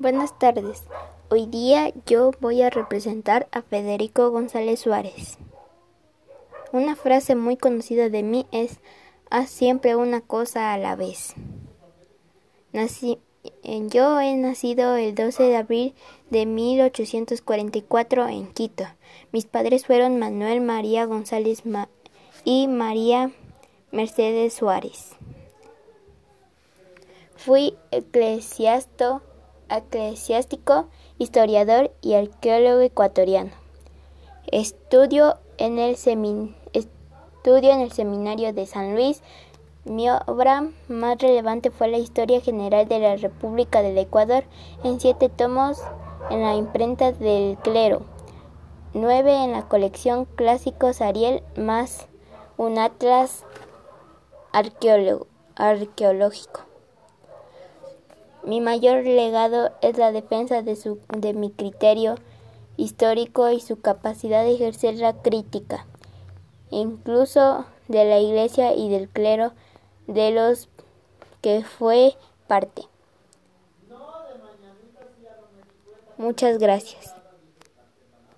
Buenas tardes. Hoy día yo voy a representar a Federico González Suárez. Una frase muy conocida de mí es haz siempre una cosa a la vez. Nací, yo he nacido el 12 de abril de 1844 en Quito. Mis padres fueron Manuel María González y María Mercedes Suárez. Fui eclesiástico, historiador y arqueólogo ecuatoriano. Estudio en, el en el Seminario de San Luis. Mi obra más relevante fue la Historia General de la República del Ecuador en siete tomos en la imprenta del clero, nueve en la colección Clásicos Ariel, más un atlas arqueológico. Mi mayor legado es la defensa de, su, de mi criterio histórico y su capacidad de ejercer la crítica, incluso de la Iglesia y del clero de los que fue parte. Muchas gracias.